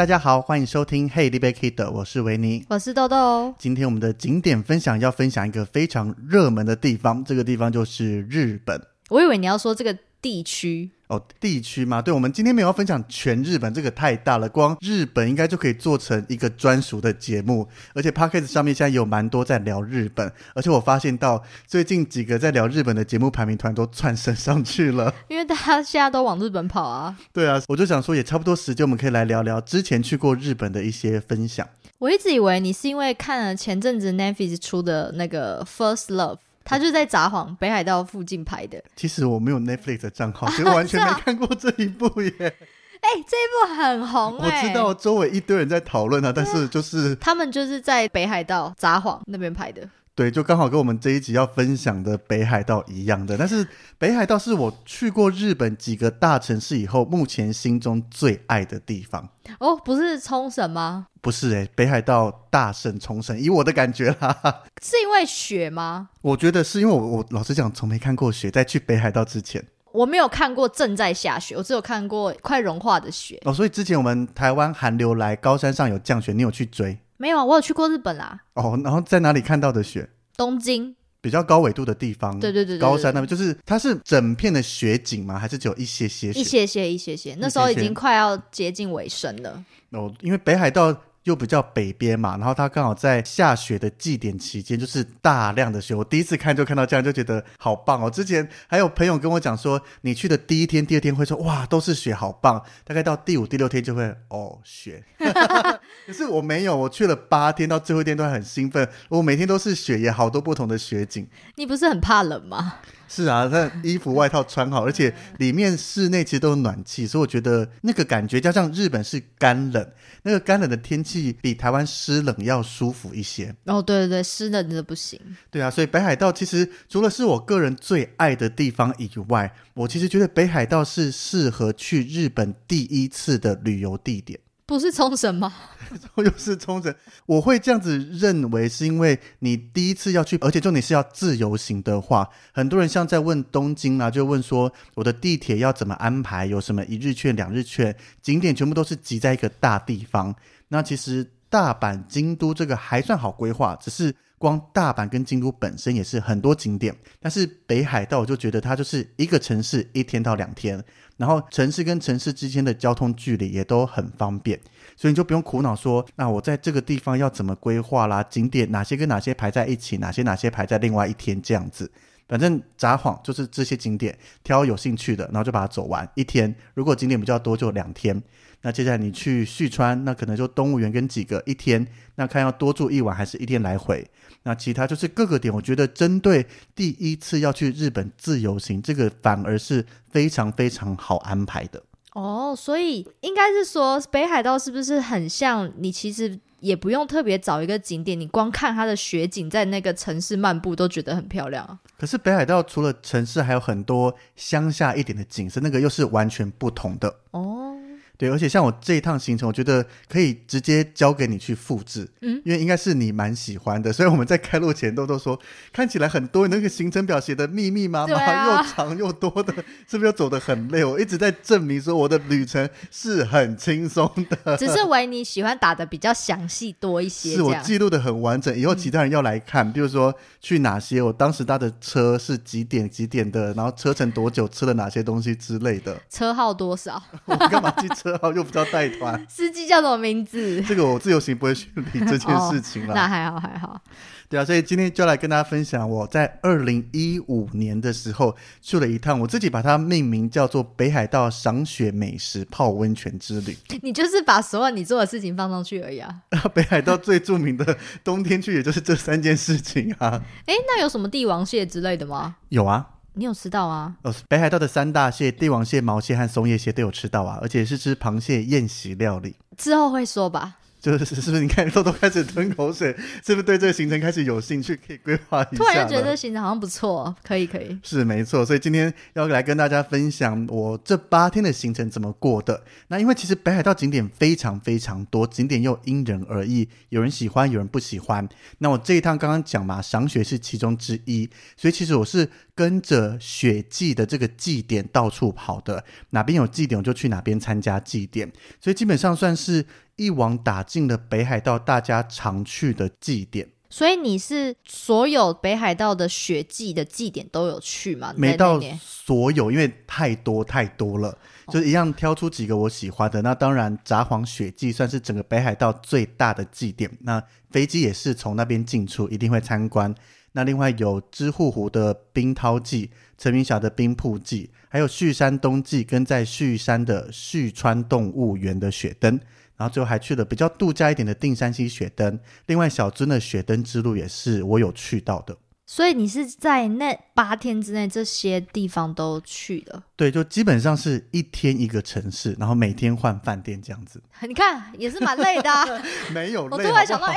大家好，欢迎收听《Hey, l i b e Kid》，我是维尼，我是豆豆。今天我们的景点分享要分享一个非常热门的地方，这个地方就是日本。我以为你要说这个地区。哦，地区嘛，对，我们今天没有要分享全日本，这个太大了，光日本应该就可以做成一个专属的节目。而且 p o c k e t 上面现在有蛮多在聊日本，而且我发现到最近几个在聊日本的节目排名团都窜升上去了，因为大家现在都往日本跑啊。对啊，我就想说也差不多时间，我们可以来聊聊之前去过日本的一些分享。我一直以为你是因为看了前阵子 Netflix 出的那个 First Love。他就在札幌北海道附近拍的。其实我没有 Netflix 的账号，所以完全没看过这一部耶。哎，这一部很红欸。我知道周围一堆人在讨论啊，但是就是他们就是在北海道札幌那边拍的。对，就刚好跟我们这一集要分享的北海道一样的。但是北海道是我去过日本几个大城市以后，目前心中最爱的地方。哦，不是冲绳吗？不是哎，北海道大胜冲绳，以我的感觉啦。是因为雪吗？我觉得是因为我我老实讲，从没看过雪，在去北海道之前，我没有看过正在下雪，我只有看过快融化的雪。哦，所以之前我们台湾寒流来，高山上有降雪，你有去追？没有，我有去过日本啦。哦，然后在哪里看到的雪？东京，比较高纬度的地方。对对对，高山那边就是它是整片的雪景吗？还是只有一些些？一些些，一些些。那时候已经快要接近尾声了。哦，因为北海道。又比较北边嘛，然后它刚好在下雪的祭典期间，就是大量的雪。我第一次看就看到这样，就觉得好棒哦。之前还有朋友跟我讲说，你去的第一天、第二天会说哇都是雪，好棒。大概到第五、第六天就会哦雪。可是我没有，我去了八天，到最后一天都很兴奋。我每天都是雪，也好多不同的雪景。你不是很怕冷吗？是啊，他衣服外套穿好，而且里面室内其实都有暖气，所以我觉得那个感觉加上日本是干冷，那个干冷的天气比台湾湿冷要舒服一些。哦，对对对，湿冷的不行。对啊，所以北海道其实除了是我个人最爱的地方以外，我其实觉得北海道是适合去日本第一次的旅游地点。不是冲绳吗？又是冲绳。我会这样子认为，是因为你第一次要去，而且重点是要自由行的话，很多人像在问东京啊，就问说我的地铁要怎么安排，有什么一日券、两日券，景点全部都是集在一个大地方。那其实大阪、京都这个还算好规划，只是。光大阪跟京都本身也是很多景点，但是北海道我就觉得它就是一个城市一天到两天，然后城市跟城市之间的交通距离也都很方便，所以你就不用苦恼说，那我在这个地方要怎么规划啦？景点哪些跟哪些排在一起，哪些哪些排在另外一天这样子。反正札幌就是这些景点，挑有兴趣的，然后就把它走完一天。如果景点比较多，就两天。那接下来你去旭川，那可能就动物园跟几个一天，那看要多住一晚还是一天来回。那其他就是各个点，我觉得针对第一次要去日本自由行，这个反而是非常非常好安排的。哦，所以应该是说北海道是不是很像？你其实也不用特别找一个景点，你光看它的雪景，在那个城市漫步都觉得很漂亮。可是北海道除了城市，还有很多乡下一点的景色，那个又是完全不同的。哦。对，而且像我这一趟行程，我觉得可以直接交给你去复制，嗯，因为应该是你蛮喜欢的，所以我们在开路前都都说，看起来很多那个行程表写的密密麻麻，又长又多的，是不是又走得很累？我一直在证明说我的旅程是很轻松的，只是维尼喜欢打的比较详细多一些，是我记录的很完整，以后其他人要来看，比如说去哪些，我当时搭的车是几点几点的，然后车程多久，吃了哪些东西之类的，车号多少，我干嘛记车？车号，又不叫带团，司机叫什么名字？这个我自由行不会去理这件事情了。那还好还好。对啊，所以今天就来跟大家分享我在二零一五年的时候去了一趟，我自己把它命名叫做北海道赏雪美食泡温泉之旅。你就是把所有你做的事情放上去而已啊。北海道最著名的冬天去，也就是这三件事情啊。哎，那有什么帝王蟹之类的吗？有啊，你有吃到啊？哦，北海道的三大蟹——帝王蟹、毛蟹和松叶蟹都有吃到啊，而且是吃螃蟹宴席料理。之后会说吧。就是是不是？你看豆豆开始吞口水，是不是对这个行程开始有兴趣？可以规划一下。突然觉得这行程好像不错，可以可以。是没错，所以今天要来跟大家分享我这八天的行程怎么过的。那因为其实北海道景点非常非常多，景点又因人而异，有人喜欢，有人不喜欢。那我这一趟刚刚讲嘛，赏雪是其中之一，所以其实我是跟着雪季的这个祭典到处跑的，哪边有祭典我就去哪边参加祭典，所以基本上算是。一网打尽了北海道大家常去的祭典，所以你是所有北海道的雪祭的祭典都有去吗？没到所有，因为太多太多了，就一样挑出几个我喜欢的。那当然，札幌雪祭算是整个北海道最大的祭典，那飞机也是从那边进出，一定会参观。那另外有知户湖的冰涛祭、陈明霞的冰瀑祭，还有旭山冬季跟在旭山的旭川动物园的雪灯。然后最后还去了比较度假一点的定山溪雪灯，另外小樽的雪灯之路也是我有去到的。所以你是在那八天之内这些地方都去了？对，就基本上是一天一个城市，然后每天换饭店这样子。你看也是蛮累的。没有，我突然想到，哎，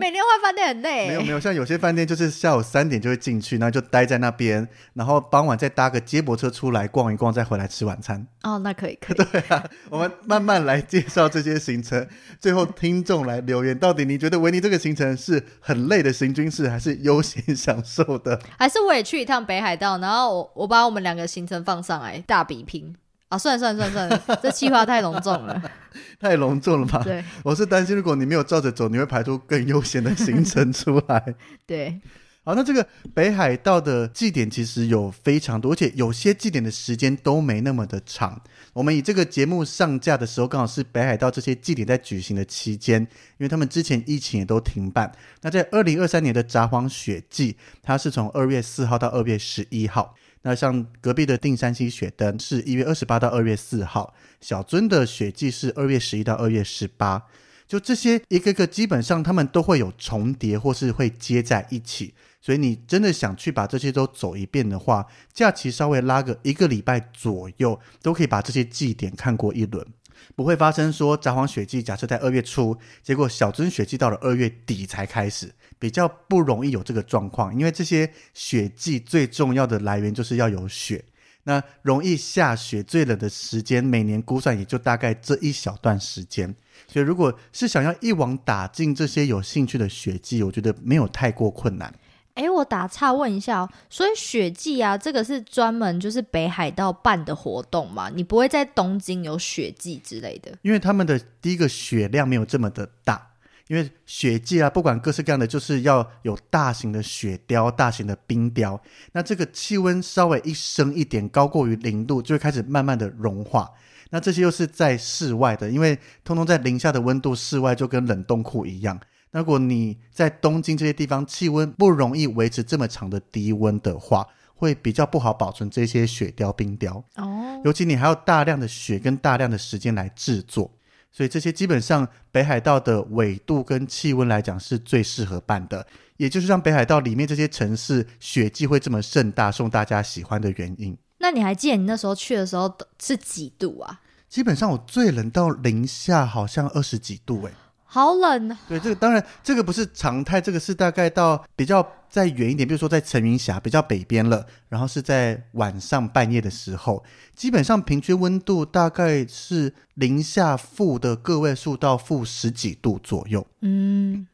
每天换饭店很累。没有没有，像有些饭店就是下午三点就会进去，然后就待在那边，然后傍晚再搭个接驳车出来逛一逛，再回来吃晚餐。哦，那可以可以。对啊，我们慢慢来介绍这些行程，最后听众来留言，到底你觉得维尼这个行程是很累的行军式，还是悠闲享受？受的，还是我也去一趟北海道，然后我我把我们两个行程放上来大比拼啊！算了算了算了算了，这计划太隆重了，太隆重了吧？对，我是担心如果你没有照着走，你会排出更悠闲的行程出来。对。好，那这个北海道的祭典其实有非常多，而且有些祭典的时间都没那么的长。我们以这个节目上架的时候，刚好是北海道这些祭典在举行的期间，因为他们之前疫情也都停办。那在二零二三年的札幌雪季，它是从二月四号到二月十一号。那像隔壁的定山溪雪灯是一月二十八到二月四号，小樽的雪季是二月十一到二月十八。就这些一个个，基本上他们都会有重叠，或是会接在一起。所以你真的想去把这些都走一遍的话，假期稍微拉个一个礼拜左右，都可以把这些祭点看过一轮，不会发生说札幌雪季假设在二月初，结果小樽雪季到了二月底才开始，比较不容易有这个状况，因为这些雪季最重要的来源就是要有雪，那容易下雪最冷的时间，每年估算也就大概这一小段时间，所以如果是想要一网打尽这些有兴趣的雪季，我觉得没有太过困难。哎，我打岔问一下哦，所以雪季啊，这个是专门就是北海道办的活动嘛？你不会在东京有雪季之类的？因为他们的第一个雪量没有这么的大，因为雪季啊，不管各式各样的，就是要有大型的雪雕、大型的冰雕，那这个气温稍微一升一点，高过于零度，就会开始慢慢的融化。那这些又是在室外的，因为通通在零下的温度，室外就跟冷冻库一样。如果你在东京这些地方气温不容易维持这么长的低温的话，会比较不好保存这些雪雕冰雕哦。尤其你还要大量的雪跟大量的时间来制作，所以这些基本上北海道的纬度跟气温来讲是最适合办的，也就是让北海道里面这些城市雪季会这么盛大，受大家喜欢的原因。那你还记得你那时候去的时候是几度啊？基本上我最冷到零下好像二十几度哎。好冷啊！对，这个当然，这个不是常态，这个是大概到比较再远一点，比如说在陈云峡比较北边了，然后是在晚上半夜的时候，基本上平均温度大概是零下负的个位数到负十几度左右。嗯，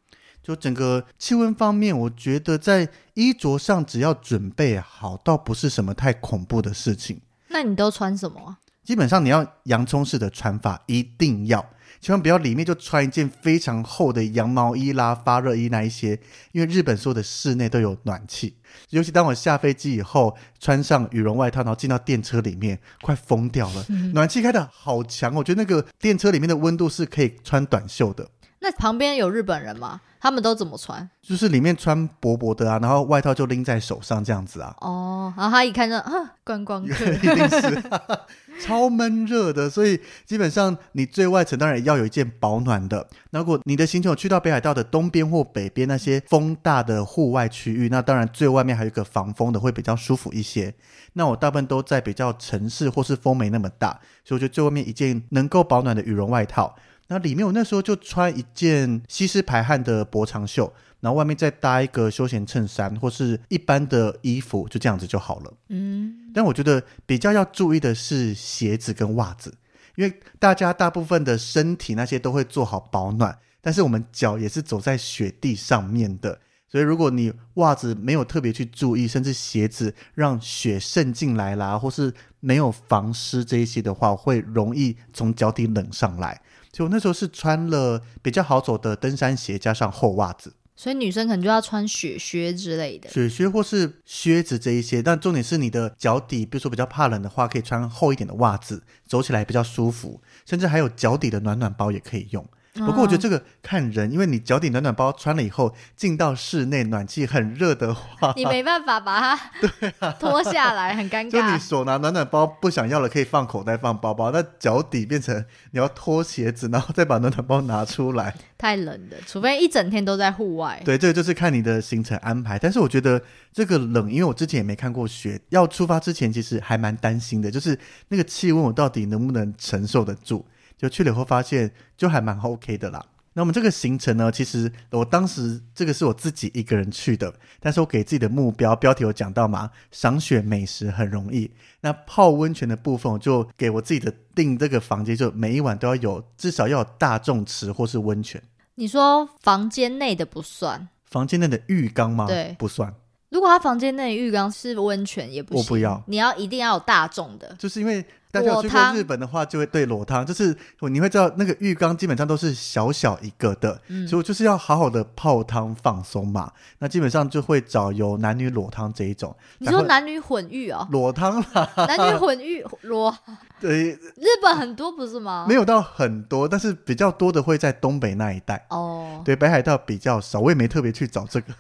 就整个气温方面，我觉得在衣着上只要准备好，倒不是什么太恐怖的事情。那你都穿什么？基本上你要洋葱式的穿法，一定要。千万不要里面就穿一件非常厚的羊毛衣啦、发热衣那一些，因为日本所有的室内都有暖气。尤其当我下飞机以后，穿上羽绒外套，然后进到电车里面，快疯掉了，暖气开的好强，我觉得那个电车里面的温度是可以穿短袖的。那旁边有日本人吗？他们都怎么穿？就是里面穿薄薄的啊，然后外套就拎在手上这样子啊。哦，然后他一看就啊，观光客 一定是 超闷热的，所以基本上你最外层当然要有一件保暖的。如果你的行程有去到北海道的东边或北边那些风大的户外区域，那当然最外面还有一个防风的，会比较舒服一些。那我大部分都在比较城市或是风没那么大，所以我觉得最外面一件能够保暖的羽绒外套。那里面我那时候就穿一件吸湿排汗的薄长袖，然后外面再搭一个休闲衬衫或是一般的衣服，就这样子就好了。嗯，但我觉得比较要注意的是鞋子跟袜子，因为大家大部分的身体那些都会做好保暖，但是我们脚也是走在雪地上面的，所以如果你袜子没有特别去注意，甚至鞋子让雪渗进来啦，或是没有防湿这一些的话，会容易从脚底冷上来。所以我那时候是穿了比较好走的登山鞋，加上厚袜子。所以女生可能就要穿雪靴之类的。雪靴或是靴子这一些，但重点是你的脚底，比如说比较怕冷的话，可以穿厚一点的袜子，走起来比较舒服。甚至还有脚底的暖暖包也可以用。不过我觉得这个看人，因为你脚底暖暖包穿了以后，进到室内暖气很热的话，你没办法把它 脱下来，很尴尬。就你手拿暖暖包不想要了，可以放口袋放包包，那脚底变成你要脱鞋子，然后再把暖暖包拿出来，太冷了。除非一整天都在户外。对，这个就是看你的行程安排。但是我觉得这个冷，因为我之前也没看过雪，要出发之前其实还蛮担心的，就是那个气温我到底能不能承受得住。就去了以后发现，就还蛮 OK 的啦。那我们这个行程呢，其实我当时这个是我自己一个人去的，但是我给自己的目标标题有讲到嘛，赏雪美食很容易。那泡温泉的部分，我就给我自己的订这个房间，就每一晚都要有至少要有大众池或是温泉。你说房间内的不算，房间内的浴缸吗？对，不算。如果他房间内浴缸是温泉也不行，我不要。你要一定要有大众的，就是因为。大家有去过日本的话，就会对裸汤，就是你会知道那个浴缸基本上都是小小一个的，所以就是要好好的泡汤放松嘛。那基本上就会找有男女裸汤这一种。你说男女混浴哦？裸汤啦，男女混浴裸。对，日本很多不是吗？没有到很多，但是比较多的会在东北那一带。哦，对，北海道比较少，我也没特别去找这个。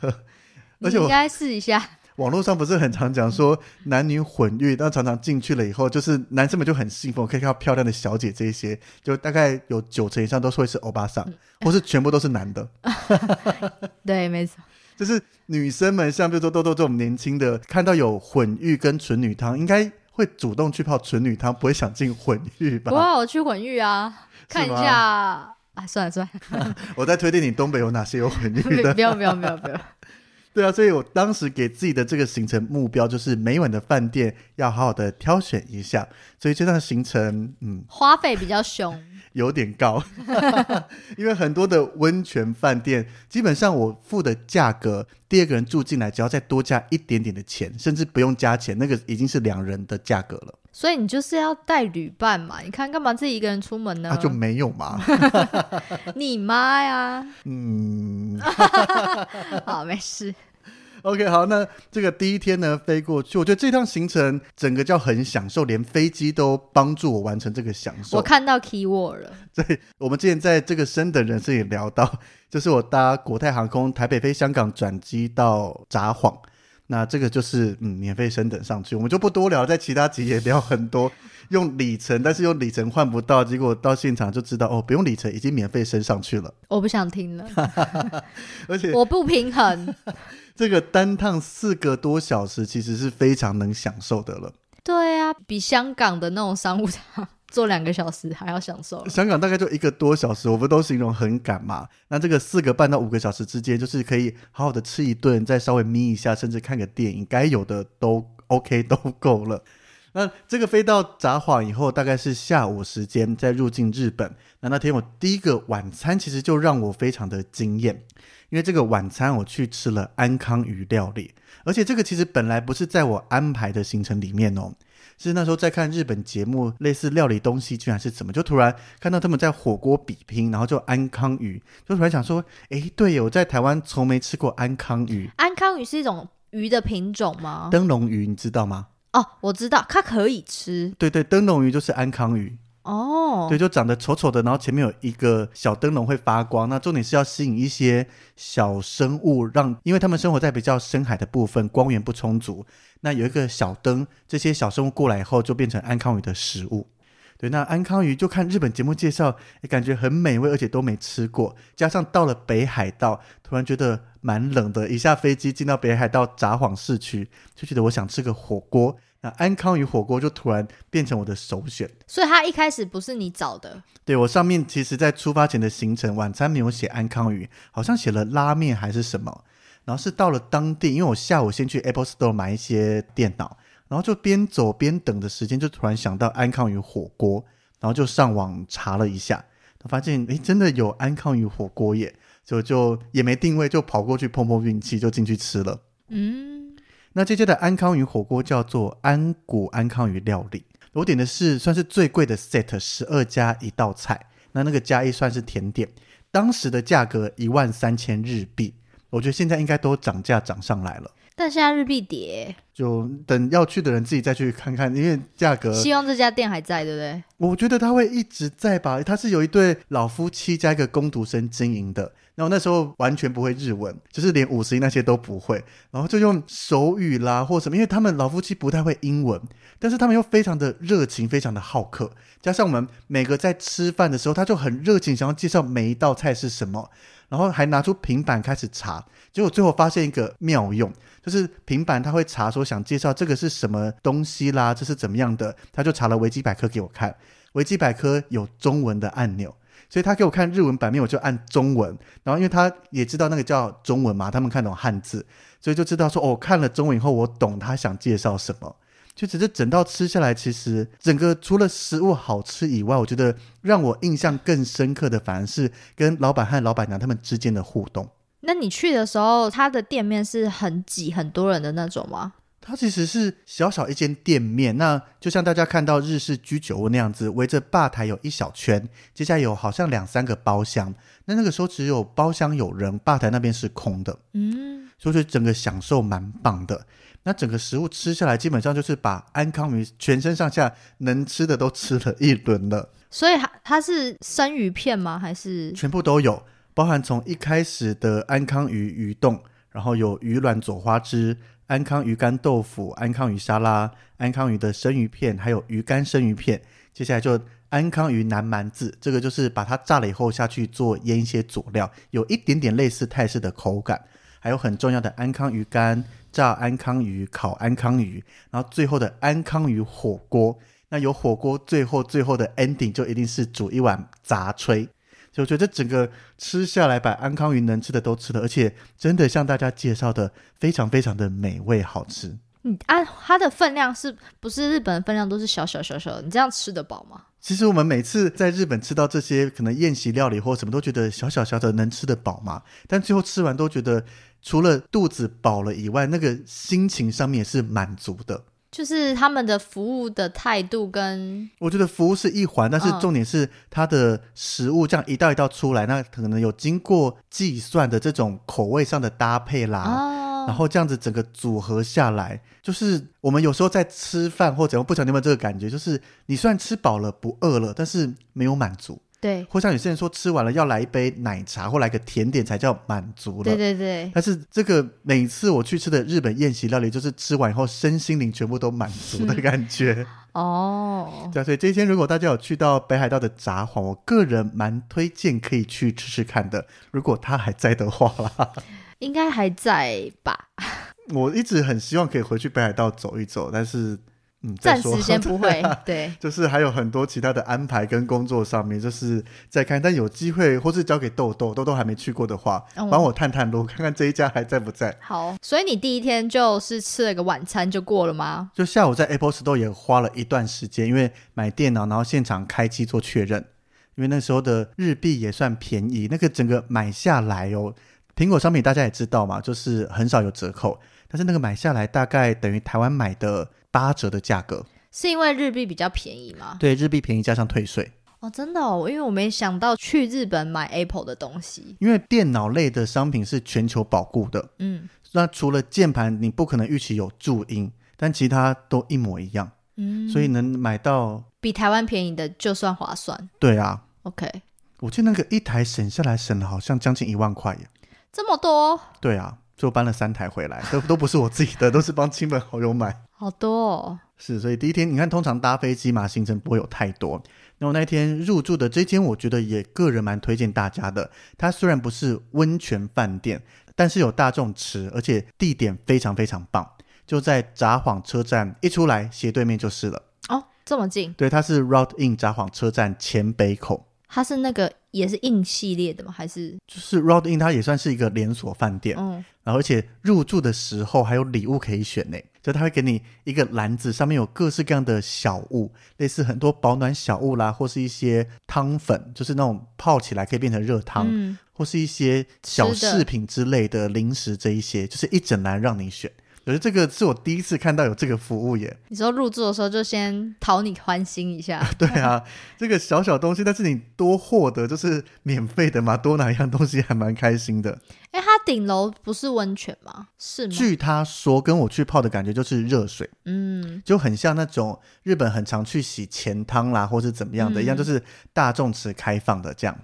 而且我应该试一下。网络上不是很常讲说男女混浴，但常常进去了以后，就是男生们就很兴奋，可以看到漂亮的小姐这些，就大概有九成以上都是会是欧巴桑，或是全部都是男的。对，没错，就是女生们，像比如说豆豆这种年轻的，看到有混浴跟纯女汤，应该会主动去泡纯女汤，不会想进混浴吧？哇，我去混浴啊，看一下啊，算了算了，我在推荐你东北有哪些有混浴的，不要不要不要不要。对啊，所以我当时给自己的这个行程目标就是每晚的饭店要好好的挑选一下，所以这段行程嗯花费比较凶，有点高，因为很多的温泉饭店基本上我付的价格，第二个人住进来只要再多加一点点的钱，甚至不用加钱，那个已经是两人的价格了。所以你就是要带旅伴嘛？你看干嘛自己一个人出门呢？啊，就没有嘛？你妈呀！嗯，好，没事。OK，好，那这个第一天呢飞过去，我觉得这趟行程整个叫很享受，连飞机都帮助我完成这个享受。我看到 keyword 了。对，我们之前在这个升等人士也聊到，就是我搭国泰航空台北飞香港转机到札幌。那这个就是嗯，免费升等上去，我们就不多聊，在其他集也聊很多用里程，但是用里程换不到，结果到现场就知道哦，不用里程已经免费升上去了。我不想听了，而且我不平衡。这个单趟四个多小时，其实是非常能享受的了。对啊，比香港的那种商务舱。坐两个小时还要享受，香港大概就一个多小时，我们都形容很赶嘛。那这个四个半到五个小时之间，就是可以好好的吃一顿，再稍微眯一下，甚至看个电影，该有的都 OK 都够了。那这个飞到札幌以后，大概是下午时间再入境日本。那那天我第一个晚餐其实就让我非常的惊艳，因为这个晚餐我去吃了安康鱼料理，而且这个其实本来不是在我安排的行程里面哦。是那时候在看日本节目，类似料理东西，居然是怎么，就突然看到他们在火锅比拼，然后就安康鱼，就突然想说，诶，对耶，我在台湾从没吃过安康鱼。安康鱼是一种鱼的品种吗？灯笼鱼你知道吗？哦，我知道，它可以吃对对，灯笼鱼就是安康鱼。哦。对，就长得丑丑的，然后前面有一个小灯笼会发光。那重点是要吸引一些小生物，让因为它们生活在比较深海的部分，光源不充足。那有一个小灯，这些小生物过来以后，就变成安康鱼的食物。对，那安康鱼就看日本节目介绍，也感觉很美味，而且都没吃过。加上到了北海道，突然觉得蛮冷的，一下飞机进到北海道札幌市区，就觉得我想吃个火锅。那安康鱼火锅就突然变成我的首选。所以它一开始不是你找的，对我上面其实，在出发前的行程，晚餐没有写安康鱼，好像写了拉面还是什么。然后是到了当地，因为我下午先去 Apple Store 买一些电脑，然后就边走边等的时间，就突然想到安康鱼火锅，然后就上网查了一下，发现诶真的有安康鱼火锅耶，就就也没定位，就跑过去碰碰运气，就进去吃了。嗯，那这家的安康鱼火锅叫做安谷安康鱼料理，我点的是算是最贵的 set，十二加一道菜，那那个加一算是甜点，当时的价格一万三千日币，我觉得现在应该都涨价涨上来了，但现在日币跌，就等要去的人自己再去看看，因为价格，希望这家店还在，对不对？我觉得他会一直在吧，他是有一对老夫妻加一个工读生经营的。然后那时候完全不会日文，就是连五十音那些都不会，然后就用手语啦或什么，因为他们老夫妻不太会英文，但是他们又非常的热情，非常的好客，加上我们每个在吃饭的时候，他就很热情，想要介绍每一道菜是什么，然后还拿出平板开始查，结果最后发现一个妙用，就是平板他会查说想介绍这个是什么东西啦，这是怎么样的，他就查了维基百科给我看，维基百科有中文的按钮。所以他给我看日文版面，我就按中文。然后因为他也知道那个叫中文嘛，他们看懂汉字，所以就知道说哦，看了中文以后，我懂他想介绍什么。就只是整道吃下来，其实整个除了食物好吃以外，我觉得让我印象更深刻的，反而是跟老板和老板娘他们之间的互动。那你去的时候，他的店面是很挤、很多人的那种吗？它其实是小小一间店面，那就像大家看到日式居酒屋那样子，围着吧台有一小圈，接下来有好像两三个包厢。那那个时候只有包厢有人，吧台那边是空的，嗯，所以就整个享受蛮棒的。那整个食物吃下来，基本上就是把安康鱼全身上下能吃的都吃了一轮了，所以它它是生鱼片吗？还是全部都有，包含从一开始的安康鱼鱼冻，然后有鱼卵左花枝。安康鱼干豆腐、安康鱼沙拉、安康鱼的生鱼片，还有鱼干生鱼片。接下来就安康鱼南蛮子，这个就是把它炸了以后下去做腌一些佐料，有一点点类似泰式的口感。还有很重要的安康鱼干、炸安康鱼、烤安康鱼，然后最后的安康鱼火锅。那有火锅，最后最后的 ending 就一定是煮一碗杂炊。就觉得整个吃下来，把安康鱼能吃的都吃了，而且真的像大家介绍的，非常非常的美味好吃。你按它的分量是不是日本的分量都是小小小小的？你这样吃得饱吗？其实我们每次在日本吃到这些可能宴席料理或什么，都觉得小小小的能吃得饱吗？但最后吃完都觉得，除了肚子饱了以外，那个心情上面也是满足的。就是他们的服务的态度跟我觉得服务是一环，但是嗯重点是它的食物这样一道一道出来，那可能有经过计算的这种口味上的搭配啦。哦，然后这样子整个组合下来，就是我们有时候在吃饭或者我不晓得你有没有这个感觉，就是你虽然吃饱了不饿了，但是没有满足。对或像有些人说吃完了要来一杯奶茶或来个甜点才叫满足了。对对对，但是这个每次我去吃的日本宴席料理，就是吃完以后身心灵全部都满足的感觉。哦，对啊，所以这一天如果大家有去到北海道的札幌，我个人蛮推荐可以去吃吃看的。如果他还在的话啦，应该还在吧？我一直很希望可以回去北海道走一走，但是嗯，暂时先 不会，对，就是还有很多其他的安排跟工作上面，就是在看。但有机会或是交给豆豆，豆豆还没去过的话，哦帮我探探路，看看这一家还在不在。好，所以你第一天就是吃了个晚餐就过了吗？就下午在 Apple Store 也花了一段时间，因为买电脑，然后现场开机做确认。因为那时候的日币也算便宜，那个整个买下来哦，苹果商品大家也知道嘛，就是很少有折扣，但是那个买下来大概等于台湾买的八折的价格。是因为日币比较便宜吗？对，日币便宜加上退税。哦，真的哦，因为我没想到去日本买 Apple 的东西。因为电脑类的商品是全球保固的，嗯那除了键盘，你不可能预期有注音，但其他都一模一样，嗯，所以能买到。比台湾便宜的就算划算。对啊，OK，我记得那个一台省下来省了好像将近一万块耶。这么多，对啊，就搬了三台回来，都都不是我自己的，都是帮亲朋好友买。好多哦。是，所以第一天你看，通常搭飞机嘛，行程不会有太多。那我那天入住的这间，我觉得也个人蛮推荐大家的。它虽然不是温泉饭店，但是有大众池，而且地点非常非常棒，就在札幌车站一出来斜对面就是了。哦，这么近，对，它是 Route In 札幌车站前北口，它是那个也是 In 系列的吗？还是就是 Route In 它也算是一个连锁饭店。嗯然后而且入住的时候还有礼物可以选呢，就他会给你一个篮子，上面有各式各样的小物，类似很多保暖小物啦，或是一些汤粉，就是那种泡起来可以变成热汤，嗯，或是一些小饰品之类的零食，这一些就是一整篮让你选。我觉得这个是我第一次看到有这个服务耶。你说入住的时候就先讨你欢心一下。对啊，这个小小东西，但是你多获得就是免费的嘛，多拿一样东西还蛮开心的。哎，它顶楼不是温泉吗？是吗？据他说，跟我去泡的感觉就是热水。嗯，就很像那种日本很常去洗钱汤啦，或是怎么样的，嗯一样就是大众池开放的这样。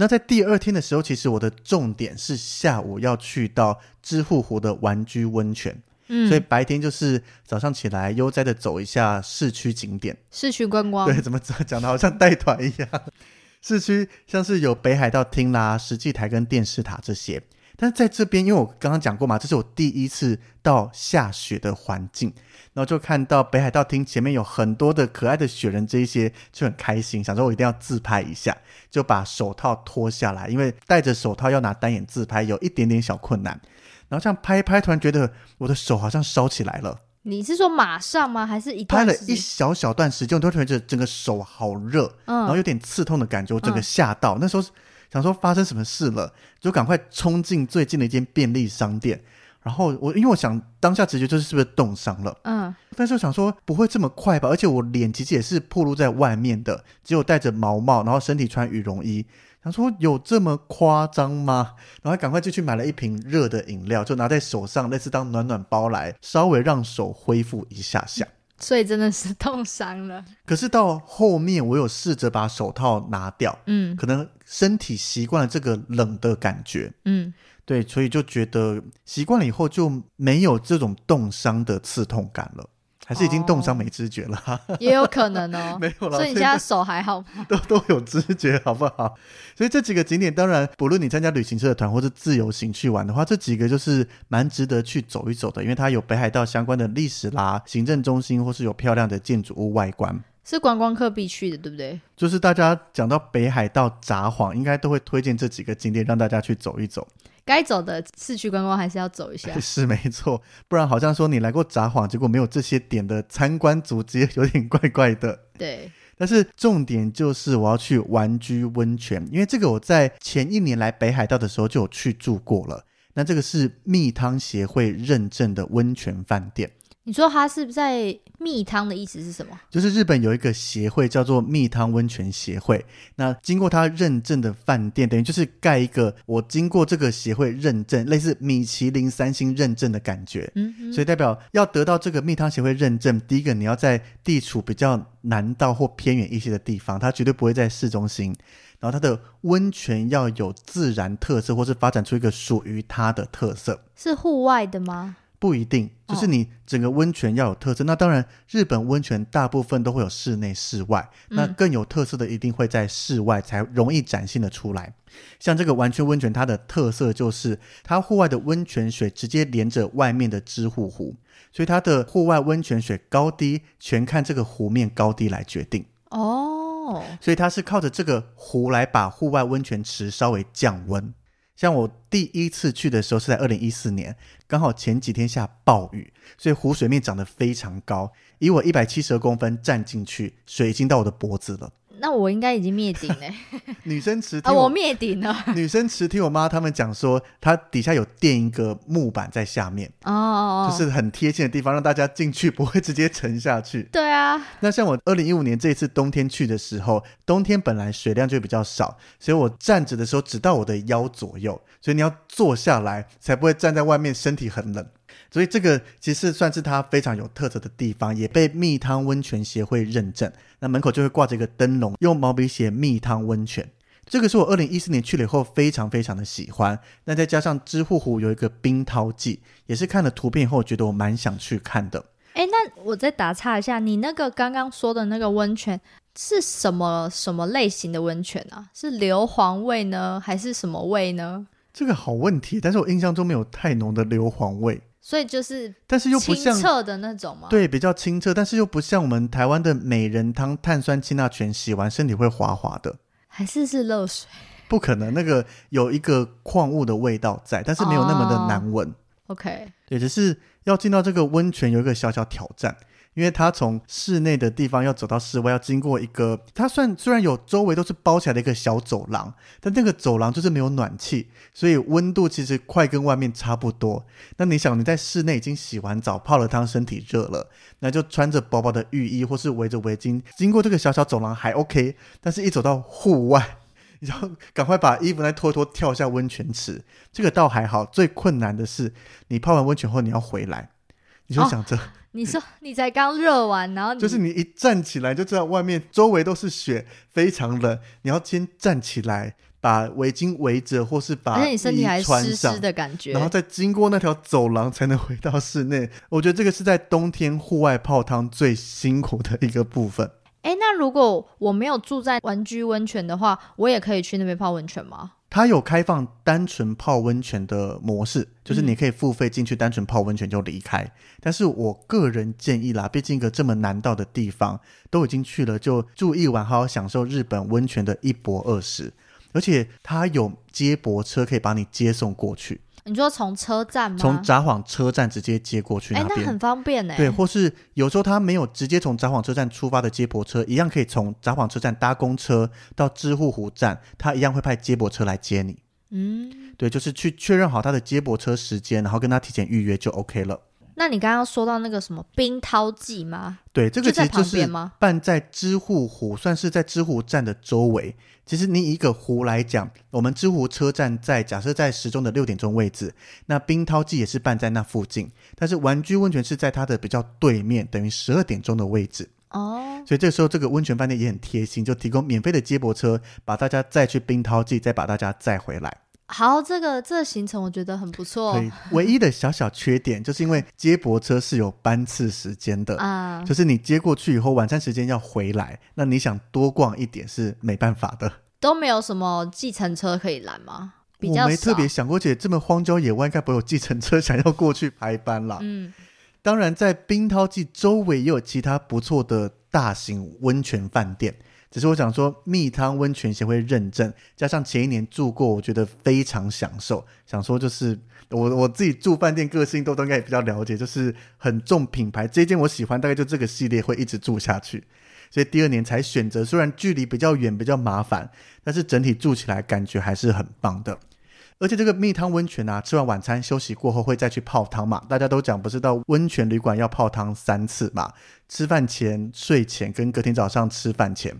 那在第二天的时候，其实我的重点是下午要去到知户湖的玩居温泉，嗯，所以白天就是早上起来悠哉的走一下市区景点。市区观光。对，怎么讲的好像带团一样。市区像是有北海道厅啦、石祭台跟电视塔这些，但是在这边，因为我刚刚讲过嘛，这是我第一次到下雪的环境，然后就看到北海道厅前面有很多的可爱的雪人，这一些就很开心，想说我一定要自拍一下，就把手套脱下来，因为戴着手套要拿单眼自拍有一点点小困难，然后这样拍一拍，突然觉得我的手好像烧起来了。你是说马上吗？还是一拍了一小小段时间，我都觉得整个手好热，然后嗯有点刺痛的感觉，我整个嗯吓到。那时候想说发生什么事了，就赶快冲进最近的一间便利商店。然后我因为我想当下直觉就是是不是冻伤了，嗯但是我想说不会这么快吧？而且我脸其实也是暴露在外面的，只有戴着毛帽，然后身体穿羽绒衣。想说有这么夸张吗？然后赶快就去买了一瓶热的饮料，就拿在手上，类似当暖暖包来，稍微让手恢复一下下。所以真的是冻伤了。可是到后面，我有试着把手套拿掉，嗯可能身体习惯了这个冷的感觉，嗯，对，所以就觉得习惯了以后就没有这种冻伤的刺痛感了，还是已经冻伤没知觉了，哈 也有可能哦。没有了，所以你现在手还好吗？都都有知觉，好不好？所以这几个景点，当然不论你参加旅行社的团或是自由行去玩的话，这几个就是蛮值得去走一走的，因为它有北海道相关的历史啦、行政中心，或是有漂亮的建筑物外观。是观光客必去的，对不对？就是大家讲到北海道札幌，应该都会推荐这几个景点让大家去走一走。该走的市区观光还是要走一下。是没错，不然好像说你来过札幌，结果没有这些点的参观足迹，有点怪怪的。对，但是重点就是我要去玩居温泉，因为这个我在前一年来北海道的时候就有去住过了。那这个是蜜汤协会认证的温泉饭店，你说它是在蜜汤的意思是什么？就是日本有一个协会叫做蜜汤温泉协会。那经过他认证的饭店，等于就是盖一个我经过这个协会认证，类似米其林三星认证的感觉。嗯嗯所以代表要得到这个蜜汤协会认证，第一个你要在地处比较南道或偏远一些的地方，它绝对不会在市中心。然后它的温泉要有自然特色，或是发展出一个属于它的特色，是户外的吗？不一定就是你整个温泉要有特色。那当然，日本温泉大部分都会有室内、室外，那嗯更有特色的一定会在室外才容易展现的出来。像这个完全温泉，它的特色就是它户外的温泉水直接连着外面的支户湖，所以它的户外温泉水高低全看这个湖面高低来决定。哦，所以它是靠着这个湖来把户外温泉池稍微降温。像我第一次去的时候是在二零一四年，刚好前几天下暴雨，所以湖水面涨得非常高。以我一百七十公分站进去，水已经到我的脖子了。那我应该已经灭顶了 女生池啊，我灭顶了女生池听我妈他们讲说，它底下有垫一个木板在下面，哦哦，哦就是很贴心的地方，让大家进去不会直接沉下去。对啊，那像我二零一五年这一次冬天去的时候，冬天本来水量就比较少，所以我站着的时候只到我的腰左右，所以你要坐下来才不会站在外面，身体很冷。所以这个其实算是它非常有特色的地方，也被蜜汤温泉协会认证。那门口就会挂着一个灯笼，用毛笔写“蜜汤温泉”。这个是我二零一四年去了以后非常非常的喜欢。那再加上知户湖有一个冰涛季，也是看了图片以后觉得我蛮想去看的。哎，那我再打岔一下，你那个刚刚说的那个温泉是什么什么类型的温泉啊？是硫磺味呢，还是什么味呢？这个好问题，但是我印象中没有太浓的硫磺味，所以就是但是又不像清澈的那种吗？，对比较清澈，但是又不像我们台湾的美人汤碳酸氢钠泉洗完身体会滑滑的，还是是热水不可能。那个有一个矿物的味道在，但是没有那么的难闻。？OK，对，只是要进到这个温泉有一个小小挑战，因为它从室内的地方要走到室外，要经过一个它算虽然有周围都是包起来的一个小走廊，但那个走廊就是没有暖气，所以温度其实快跟外面差不多。那你想你在室内已经洗完澡、泡了汤，身体热了，那就穿着薄薄的浴衣或是围着围巾，经过这个小小走廊还 OK，但是一走到户外。你就要赶快把衣服再脱一脱，跳下温泉池。这个倒还好，最困难的是你泡完温泉后你要回来，你就哦想着，你说 你才刚热完，然后你就是你一站起来就知道外面周围都是雪，非常冷，你要先站起来，把围巾围着，或是把而且你身体还衣穿湿上湿。的感觉，然后再经过那条走廊才能回到室内，我觉得这个是在冬天户外泡汤最辛苦的一个部分。哎，那如果我没有住在玩居温泉的话，我也可以去那边泡温泉吗？它有开放单纯泡温泉的模式，就是你可以付费进去，单纯泡温泉就离开。但是我个人建议啦，毕竟一个这么难到的地方都已经去了，就住一晚，好好享受日本温泉的一博二十。而且它有接驳车可以把你接送过去，你说从车站吗？从札幌车站直接接过去哎，那边。那很方便呢。对，或是有时候他没有直接从札幌车站出发的接驳车，一样可以从札幌车站搭公车到知户湖站，他一样会派接驳车来接你。嗯，对，就是去确认好他的接驳车时间，然后跟他提前预约就 OK 了。那你刚刚说到那个什么冰涛季吗？对，这个其实就是办在知户湖，算是在知湖站的周围。其实你以一个湖来讲，我们知湖车站在假设在时钟的六点钟位置，那冰涛季也是办在那附近，但是玩居温泉是在它的比较对面，等于十二点钟的位置。哦，所以这个时候，这个温泉饭店也很贴心，就提供免费的接驳车，把大家载去冰涛季，再把大家载回来。好，这个这个行程我觉得很不错可以唯一的小小缺点，就是因为接驳车是有班次时间的，啊。就是你接过去以后，晚餐时间要回来，那你想多逛一点是没办法的。都没有什么计程车可以拦吗？比我没特别想过，而且这么荒郊野外，应该不会有计程车 想要过去排班啦。嗯，当然，在冰涛季周围也有其他不错的大型温泉饭店。只是我想说，蜜汤温泉协会认证，加上前一年住过，我觉得非常享受。想说就是我我自己住饭店，个性都都应该也比较了解，就是很重品牌。这一间我喜欢，大概就这个系列会一直住下去。所以第二年才选择，虽然距离比较远，比较麻烦，但是整体住起来感觉还是很棒的。而且这个蜜汤温泉啊，吃完晚餐休息过后会再去泡汤嘛？大家都讲不是到温泉旅馆要泡汤三次嘛？吃饭前、睡前跟隔天早上吃饭前。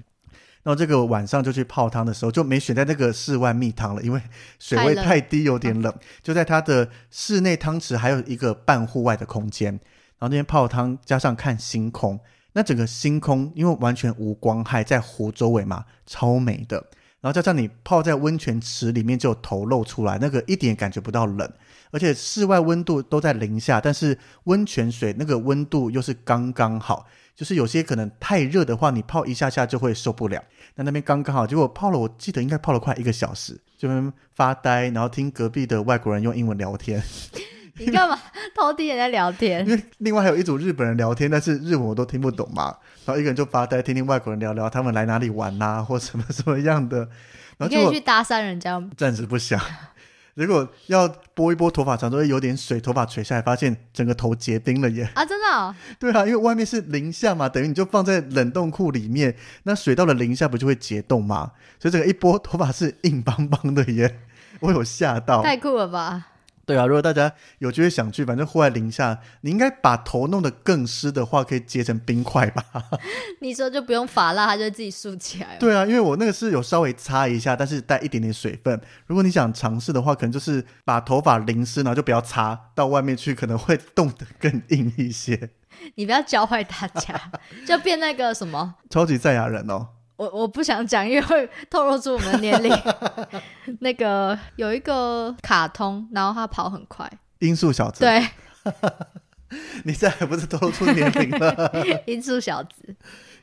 然后这个晚上就去泡汤的时候，就没选在那个室外蜜汤了，因为水位太低，有点冷。就在它的室内汤池还有一个半户外的空间，然后那边泡汤加上看星空，那整个星空因为完全无光害，在湖周围嘛，超美的。然后加上你泡在温泉池里面就有头露出来，那个一点感觉不到冷，而且室外温度都在零下，但是温泉水那个温度又是刚刚好，就是有些可能太热的话，你泡一下下就会受不了。那那边刚刚好，结果泡了，我记得应该泡了快一个小时，就边发呆，然后听隔壁的外国人用英文聊天，你干嘛偷听人家聊天因？为另外还有一组日本人聊天，但是日文我都听不懂嘛，然后一个人就发呆，听听外国人聊聊他们来哪里玩呐、或什么什么样的，然后你可以去搭讪人家。暂时不想。如果要拨一拨头发长，都会有点水，头发垂下来，发现整个头结冰了耶。啊，真的、哦，对啊，因为外面是零下嘛，等于你就放在冷冻库里面，那水到了零下不就会结冻嘛？所以整个一拨头发是硬邦邦的耶，我有吓到。太酷了吧？对啊，如果大家有机会想去，反正户外零下，你应该把头弄得更湿的话，可以结成冰块吧？你说就不用发蜡，它就会自己竖起来了。对啊，因为我那个是有稍微擦一下，但是带一点点水分。如果你想尝试的话，可能就是把头发淋湿，然后就不要擦到外面去，可能会冻得更硬一些。你不要教坏大家，就变那个什么。超级赛亚人哦，我我不想讲，因为会透露出我们的年龄。那个有一个卡通，然后他跑很快，音速小子。，对，你现在还不是透露出年龄了？音速小子。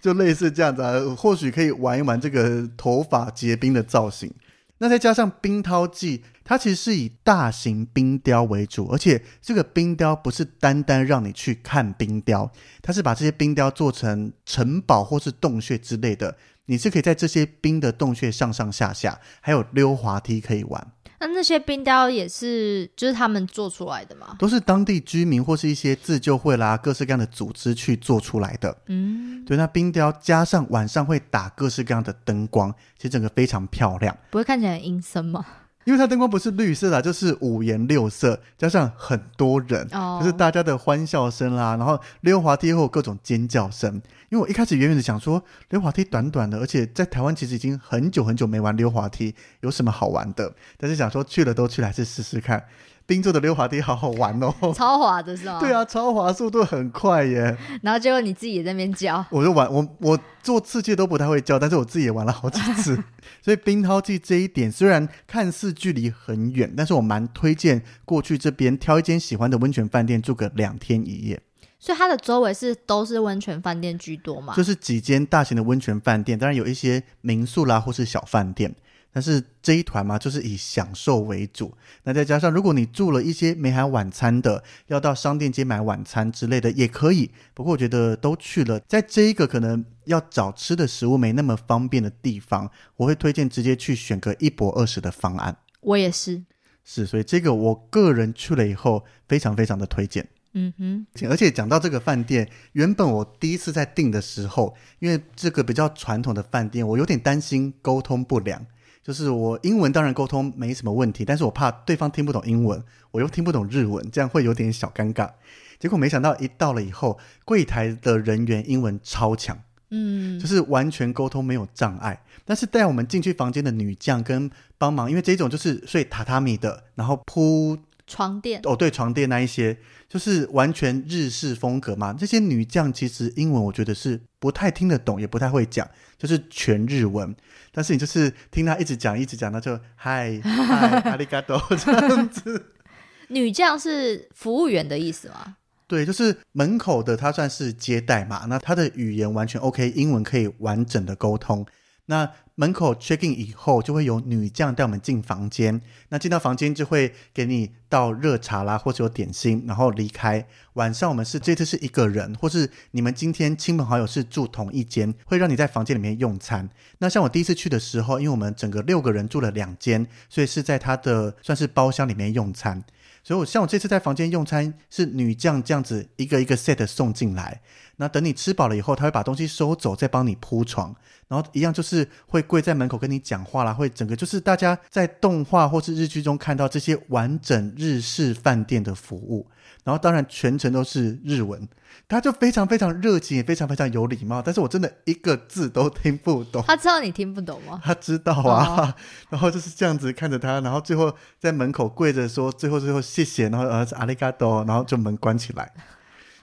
就类似这样子啊，或许可以玩一玩这个头发结冰的造型。那再加上冰涛记，它其实是以大型冰雕为主，而且这个冰雕不是单单让你去看冰雕，它是把这些冰雕做成城堡或是洞穴之类的，你是可以在这些冰的洞穴上上下下，还有溜滑梯可以玩。那那些冰雕也是，就是他们做出来的嘛？都是当地居民或是一些自救会啦、各式各样的组织去做出来的。嗯，对，那冰雕加上晚上会打各式各样的灯光，其实整个非常漂亮。不会看起来很阴森吗？因为它灯光不是绿色的啊，就是五颜六色，加上很多人，哦，就是大家的欢笑声啦，然后溜滑梯会有各种尖叫声。因为我一开始远远的想说，溜滑梯短短的，而且在台湾其实已经很久很久没玩溜滑梯，有什么好玩的？但是想说去了都去了，还是试试看。冰做的溜滑梯好好玩哦。超滑的是吗？对。啊，超滑速度很快耶！然后结果你自己也在那边教，我就玩我我做刺激都不太会教，但是我自己也玩了好几次。所以冰涛记这一点虽然看似距离很远，但是我蛮推荐过去这边挑一间喜欢的温泉饭店住个两天一夜。所以它的周围是都是温泉饭店居多嘛？就是几间大型的温泉饭店，当然有一些民宿啦或是小饭店。但是这一团嘛，就是以享受为主。那再加上，如果你住了一些没含晚餐的，要到商店街买晚餐之类的也可以。不过我觉得都去了，在这一个可能要找吃的食物没那么方便的地方，我会推荐直接去选个一博二十的方案。我也是。是，所以这个我个人去了以后，非常非常的推荐。嗯哼，而且讲到这个饭店，原本我第一次在订的时候，因为这个比较传统的饭店，我有点担心沟通不良。就是我英文当然沟通没什么问题，但是我怕对方听不懂英文，我又听不懂日文，这样会有点小尴尬。结果没想到一到了以后，柜台的人员英文超强，嗯就，是完全沟通没有障碍。但是带我们进去房间的女将跟帮忙，因为这种就是睡榻榻米的，然后铺床垫哦，对，床垫那一些就是完全日式风格嘛。这些女将其实英文我觉得是不太听得懂，也不太会讲，就是全日文。但是你就是听她一直讲，一直讲，那就嗨 嗨阿里嘎多这样子。女将是服务员的意思吗？对，就是门口的她算是接待嘛，那她的语言完全 OK，英文可以完整的沟通。那门口 check in 以后，就会有女将带我们进房间。那进到房间就会给你倒热茶啦，或者有点心，然后离开。晚上我们是这次是一个人，或是你们今天亲朋好友是住同一间，会让你在房间里面用餐。那像我第一次去的时候，因为我们整个六个人住了两间，所以是在他的算是包厢里面用餐。所以我像我这次在房间用餐，是女将这样子一个一个 set 送进来。那等你吃饱了以后，他会把东西收走，再帮你铺床。然后一样就是会跪在门口跟你讲话啦，会整个就是大家在动画或是日剧中看到这些完整日式饭店的服务。然后当然全程都是日文，他就非常非常热情，也非常非常有礼貌。但是我真的一个字都听不懂。他知道你听不懂吗？他知道啊，然后就是这样子看着他，然后最后在门口跪着说最后最后谢谢，然后呃阿里嘎多，然后就门关起来，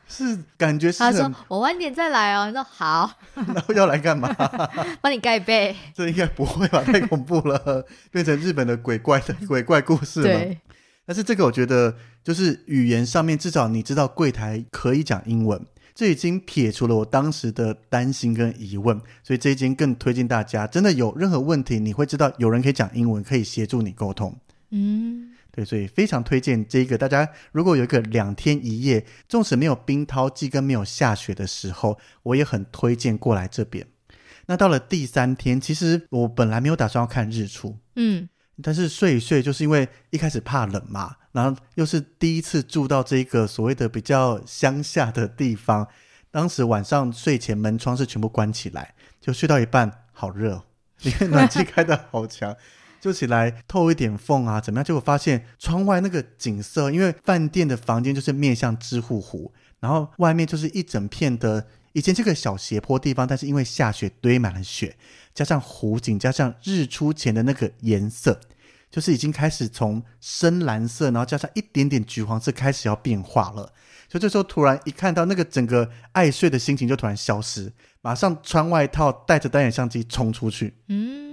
是感觉是他说，我晚点再来哦。你说好，然后要来干嘛？帮你盖被。这应该不会吧？太恐怖了，变成日本的鬼怪的鬼怪故事了。对，但是这个我觉得就是语言上面，至少你知道柜台可以讲英文，这已经撇除了我当时的担心跟疑问，所以这一间更推荐大家，真的有任何问题，你会知道有人可以讲英文，可以协助你沟通。嗯，对，所以非常推荐这个。大家如果有一个两天一夜，纵使没有冰涛季跟没有下雪的时候，我也很推荐过来这边。那到了第三天，其实我本来没有打算要看日出，嗯，但是睡一睡，就是因为一开始怕冷嘛，然后又是第一次住到这个所谓的比较乡下的地方，当时晚上睡前门窗是全部关起来，就睡到一半好热哦，因为暖气开的好强。就起来透一点缝啊，怎么样？结果发现窗外那个景色，因为饭店的房间就是面向支笏湖，然后外面就是一整片的，以前这个小斜坡地方，但是因为下雪堆满了雪，加上湖景，加上日出前的那个颜色，就是已经开始从深蓝色，然后加上一点点橘黄色，开始要变化了。就这时候突然一看到那个整个爱睡的心情就突然消失，马上穿外套，带着单眼相机冲出去。嗯。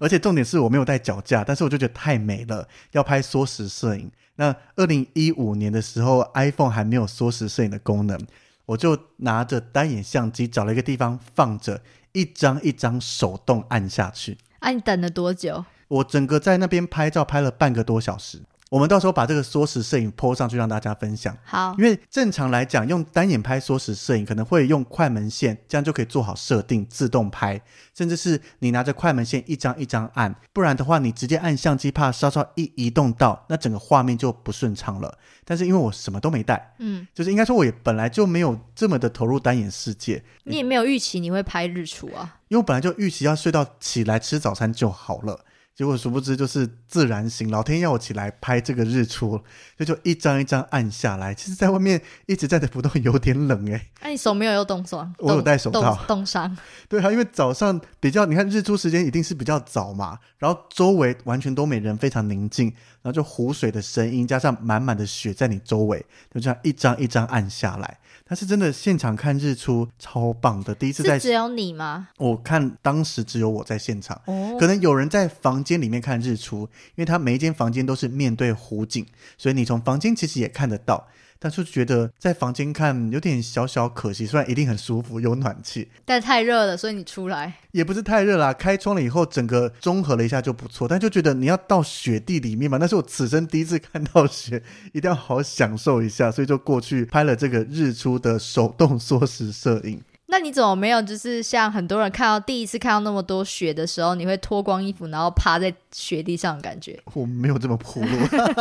而且重点是我没有带脚架，但是我就觉得太美了，要拍缩时摄影。那二零一五年的时候，iPhone 还没有缩时摄影的功能，我就拿着单眼相机找了一个地方放着，一张一张手动按下去。啊，你等了多久？我整个在那边拍照拍了半个多小时。我们到时候把这个缩时摄影 po 上去，让大家分享。好，因为正常来讲，用单眼拍缩时摄影可能会用快门线，这样就可以做好设定，自动拍。甚至是你拿着快门线一张一张按，不然的话，你直接按相机，怕稍稍一移动到，那整个画面就不顺畅了。但是因为我什么都没带，嗯，就是应该说我也本来就没有这么的投入单眼世界，你也没有预期你会拍日出啊，因为我本来就预期要睡到起来吃早餐就好了。结果殊不知就是自然醒，老天要我起来拍这个日出，就就一张一张按下来。其实，在外面一直站着不动，有点冷哎。那你手没有用冻霜？我有戴手套，冻伤。对啊，因为早上比较，你看日出时间一定是比较早嘛，然后周围完全都没人，非常宁静，然后就湖水的声音加上满满的雪在你周围，就这样一张一张按下来。但是真的现场看日出超棒的，第一次在只有你吗？我看当时只有我在现场，哦，可能有人在房间里面看日出，因为他每一间房间都是面对湖景，所以你从房间其实也看得到。但是觉得在房间看有点小小可惜，虽然一定很舒服，有暖气，但太热了，所以你出来也不是太热啦。开窗了以后，整个综合了一下就不错。但就觉得你要到雪地里面嘛，那是我此生第一次看到雪，一定要好好享受一下，所以就过去拍了这个日出的手动缩时摄影。那你怎么没有就是像很多人看到第一次看到那么多雪的时候，你会脱光衣服然后趴在雪地上的感觉？我没有这么破路，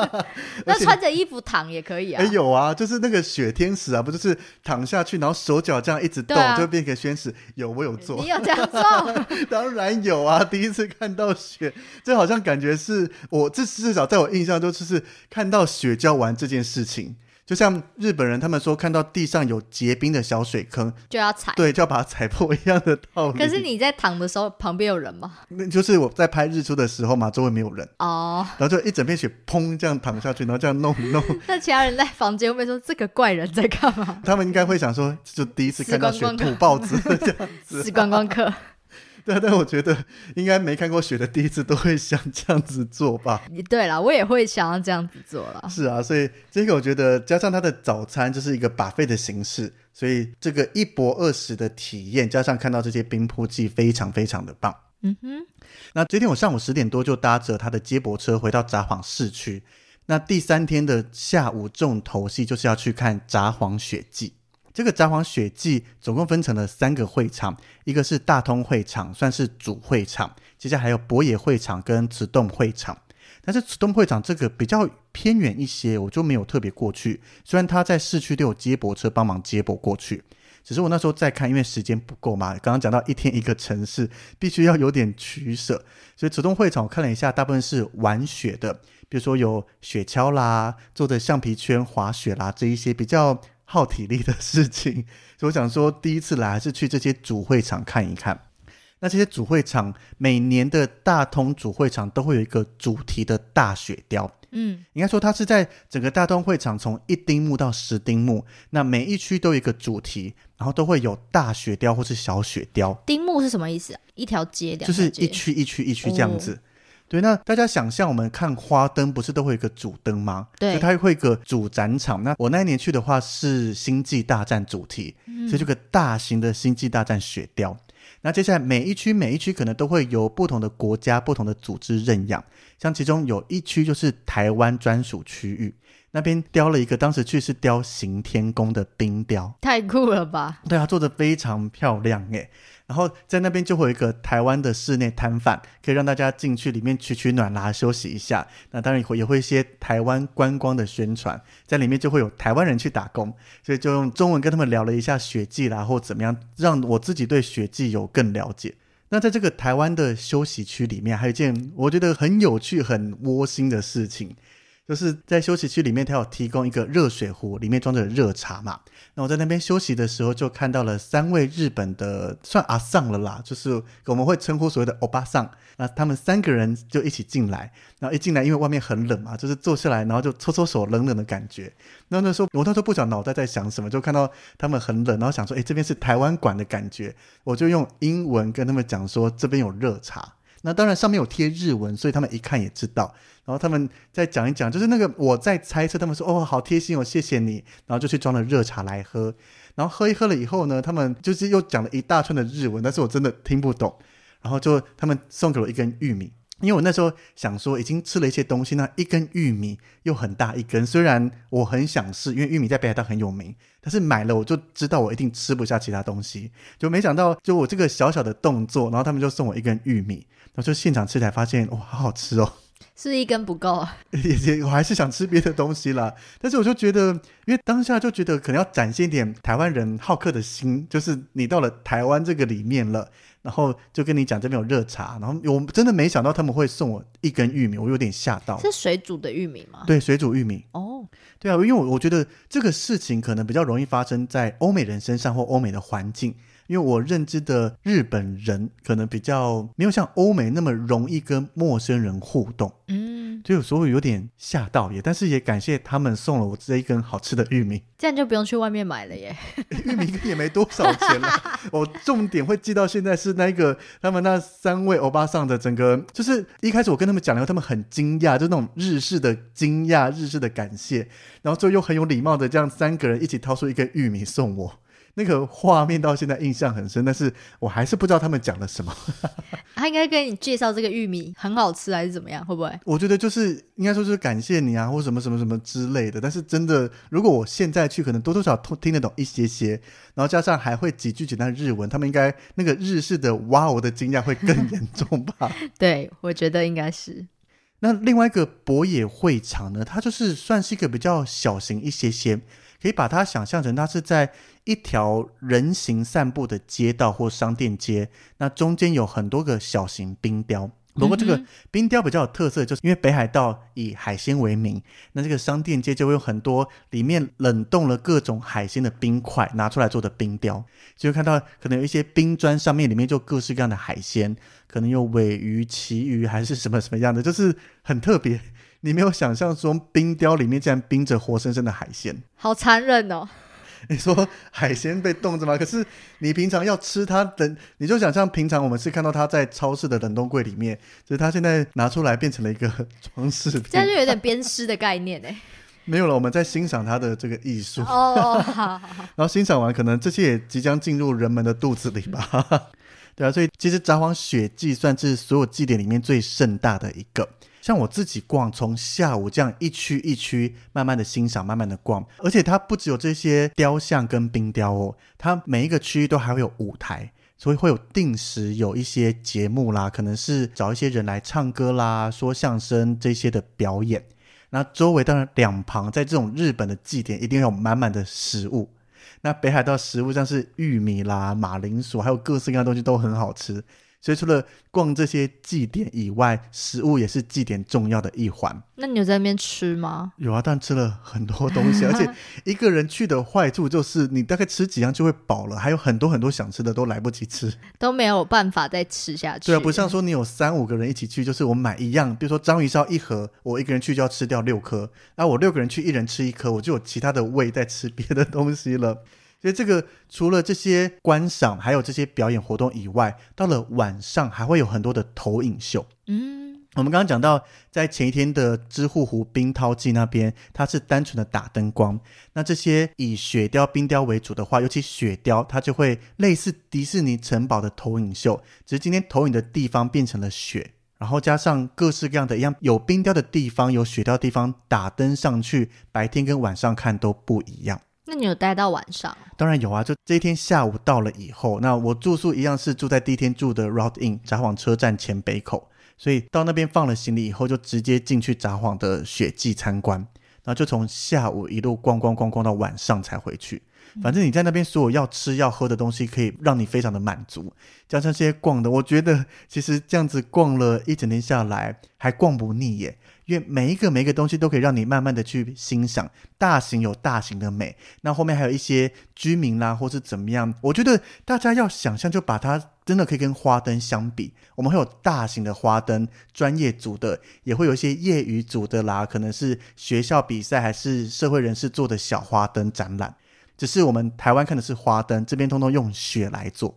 那穿着衣服躺也可以啊。哎，有啊，就是那个雪天使啊，不就是躺下去，然后手脚这样一直动，就变成天使。有，我有做。你有这样做？当然有啊！第一次看到雪，这好像感觉是我这至少在我印象中就是看到雪浇完这件事情。就像日本人他们说，看到地上有结冰的小水坑，就要踩，对，就要把它踩破一样的道理。可是你在躺的时候，旁边有人吗？那就是我在拍日出的时候嘛，周围没有人哦，然后就一整片雪，砰，这样躺下去，然后这样弄 弄。那其他人在房间会不会说这个怪人在干嘛？他们应该会想说，就第一次看到雪土包子这样子，是观光客。对啊，但我觉得应该没看过雪的第一次都会想这样子做吧。对了，我也会想要这样子做了。是啊，所以这个我觉得加上他的早餐就是一个把费的形式，所以这个一博二十的体验，加上看到这些冰铺记，非常非常的棒。嗯哼。那这天我上午十点多就搭着他的接驳车回到札幌市区。那第三天的下午重头戏就是要去看札幌雪季。这个札幌雪季总共分成了三个会场，一个是大通会场，算是主会场；接下来还有博野会场跟慈洞会场。但是慈洞会场这个比较偏远一些，我就没有特别过去。虽然他在市区都有接驳车帮忙接驳过去，只是我那时候在看，因为时间不够嘛。刚刚讲到一天一个城市，必须要有点取舍，所以慈洞会场我看了一下，大部分是玩雪的，比如说有雪橇啦、坐着橡皮圈滑雪啦这一些比较。耗体力的事情，所以我想说，第一次来还是去这些主会场看一看。那这些主会场每年的大通主会场都会有一个主题的大雪雕，嗯，应该说它是在整个大通会场从一丁目到十丁目，那每一区都有一个主题，然后都会有大雪雕或是小雪雕。丁目是什么意思啊？一条街，就是一区一区一区这样子。对，那大家想象我们看花灯，不是都会有一个主灯吗？对，它会一个主展场。那我那一年去的话是星际大战主题，所以这个大型的星际大战雪雕。那接下来每一区每一区可能都会有不同的国家、不同的组织认养。像其中有一区就是台湾专属区域，那边雕了一个，当时去是雕行天宫的冰雕，太酷了吧？对啊，做的非常漂亮诶。然后在那边就会有一个台湾的室内摊贩，可以让大家进去里面取取暖啦，休息一下。那当然也会也会一些台湾观光的宣传，在里面就会有台湾人去打工，所以就用中文跟他们聊了一下雪季啦，或怎么样，让我自己对雪季有更了解。那在这个台湾的休息区里面，还有一件我觉得很有趣、很窝心的事情。就是在休息区里面，它有提供一个热水壶，里面装着热茶嘛。那我在那边休息的时候，就看到了三位日本的算阿桑了啦，就是我们会称呼所谓的欧巴桑。那他们三个人就一起进来，然后一进来，因为外面很冷嘛，就是坐下来，然后就搓搓手，冷冷的感觉。那那时候我那时候不晓脑袋在想什么，就看到他们很冷，然后想说，哎，这边是台湾馆的感觉，我就用英文跟他们讲说，这边有热茶。那当然上面有贴日文，所以他们一看也知道。然后他们再讲一讲，就是那个我在猜测，他们说哦，好贴心哦，谢谢你。然后就去装了热茶来喝。然后喝一喝了以后呢，他们就是又讲了一大串的日文，但是我真的听不懂。然后就他们送给我一根玉米，因为我那时候想说已经吃了一些东西，那一根玉米又很大一根，虽然我很想试，因为玉米在北海道很有名，但是买了我就知道我一定吃不下其他东西，就没想到就我这个小小的动作，然后他们就送我一根玉米。我就现场吃才发现，哇，好好吃哦！是一根不够啊，也也我还是想吃别的东西啦。但是我就觉得，因为当下就觉得可能要展现一点台湾人好客的心，就是你到了台湾这个里面了，然后就跟你讲这边有热茶，然后我真的没想到他们会送我一根玉米，我有点吓到。是水煮的玉米吗？对，水煮玉米。哦，对啊，因为我我觉得这个事情可能比较容易发生在欧美人身上或欧美的环境。因为我认知的日本人可能比较没有像欧美那么容易跟陌生人互动，嗯，就有时候有点吓到也，但是也感谢他们送了我这一根好吃的玉米，这样就不用去外面买了耶。玉米也没多少钱了，我重点会记到现在是那个他们那三位欧巴桑的整个，就是一开始我跟他们讲了，他们很惊讶，就那种日式的惊讶、日式的感谢，然后最后又很有礼貌的这样三个人一起掏出一根玉米送我。那个画面到现在印象很深，但是我还是不知道他们讲了什么。他应该跟你介绍这个玉米很好吃，还是怎么样？会不会？我觉得就是应该说是感谢你啊，或什么什么什么之类的。但是真的，如果我现在去，可能多多少少听得懂一些些，然后加上还会几句简单的日文，他们应该那个日式的哇哦的惊讶会更 严重吧？对，我觉得应该是。那另外一个博野会场呢，它就是算是一个比较小型一些些。可以把它想象成，它是在一条人行散步的街道或商店街，那中间有很多个小型冰雕。不过这个冰雕比较有特色，就是因为北海道以海鲜为名，那这个商店街就会有很多里面冷冻了各种海鲜的冰块拿出来做的冰雕，就会看到可能有一些冰砖上面里面就各式各样的海鲜，可能有尾鱼、旗鱼还是什么什么样的，就是很特别。你没有想象中冰雕里面竟然冰着活生生的海鲜，好残忍哦！你说海鲜被冻着吗？可是你平常要吃它的，你就想象平常我们是看到它在超市的冷冻柜里面，就是它现在拿出来变成了一个装饰品，这样就有点鞭尸的概念哎。没有了，我们在欣赏它的这个艺术哦，好好好。然后欣赏完，可能这些也即将进入人们的肚子里吧。对啊，所以其实札幌雪祭算是所有祭典里面最盛大的一个。像我自己逛，从下午这样一区一区慢慢的欣赏，慢慢的逛，而且它不只有这些雕像跟冰雕哦，它每一个区域都还会有舞台，所以会有定时有一些节目啦，可能是找一些人来唱歌啦、说相声这些的表演。那周围当然两旁在这种日本的祭典，一定有满满的食物。那北海道食物像是玉米啦、马铃薯，还有各式各样的东西都很好吃。所以除了逛这些祭典以外，食物也是祭典重要的一环。那你有在那边吃吗？有啊，但吃了很多东西，而且 一个人去的坏处就是你大概吃几样就会饱了，还有很多很多想吃的都来不及吃，都没有办法再吃下去。对啊，不像说你有三五个人一起去，就是我买一样，比如说章鱼烧一盒，我一个人去就要吃掉六颗，那我六个人去一人吃一颗，我就有其他的胃在吃别的东西了。所以这个除了这些观赏，还有这些表演活动以外，到了晚上还会有很多的投影秀。嗯，我们刚刚讲到，在前一天的知户湖冰涛季那边，它是单纯的打灯光。那这些以雪雕、冰雕为主的话，尤其雪雕，它就会类似迪士尼城堡的投影秀，只是今天投影的地方变成了雪，然后加上各式各样的一样有冰雕的地方、有雪雕的地方，打灯上去，白天跟晚上看都不一样。那你有待到晚上？当然有啊，就这一天下午到了以后，那我住宿一样是住在第一天住的 Route Inn 札幌车站前北口，所以到那边放了行李以后，就直接进去札幌的雪季参观，然后就从下午一路逛逛逛逛到晚上才回去。反正你在那边所有要吃要喝的东西，可以让你非常的满足。加上这些逛的，我觉得其实这样子逛了一整天下来，还逛不腻耶。因为每一个每一个东西都可以让你慢慢的去欣赏，大型有大型的美，那后面还有一些居民啦，或是怎么样，我觉得大家要想象，就把它真的可以跟花灯相比，我们会有大型的花灯，专业组的，也会有一些业余组的啦，可能是学校比赛还是社会人士做的小花灯展览，只是我们台湾看的是花灯，这边通通用雪来做。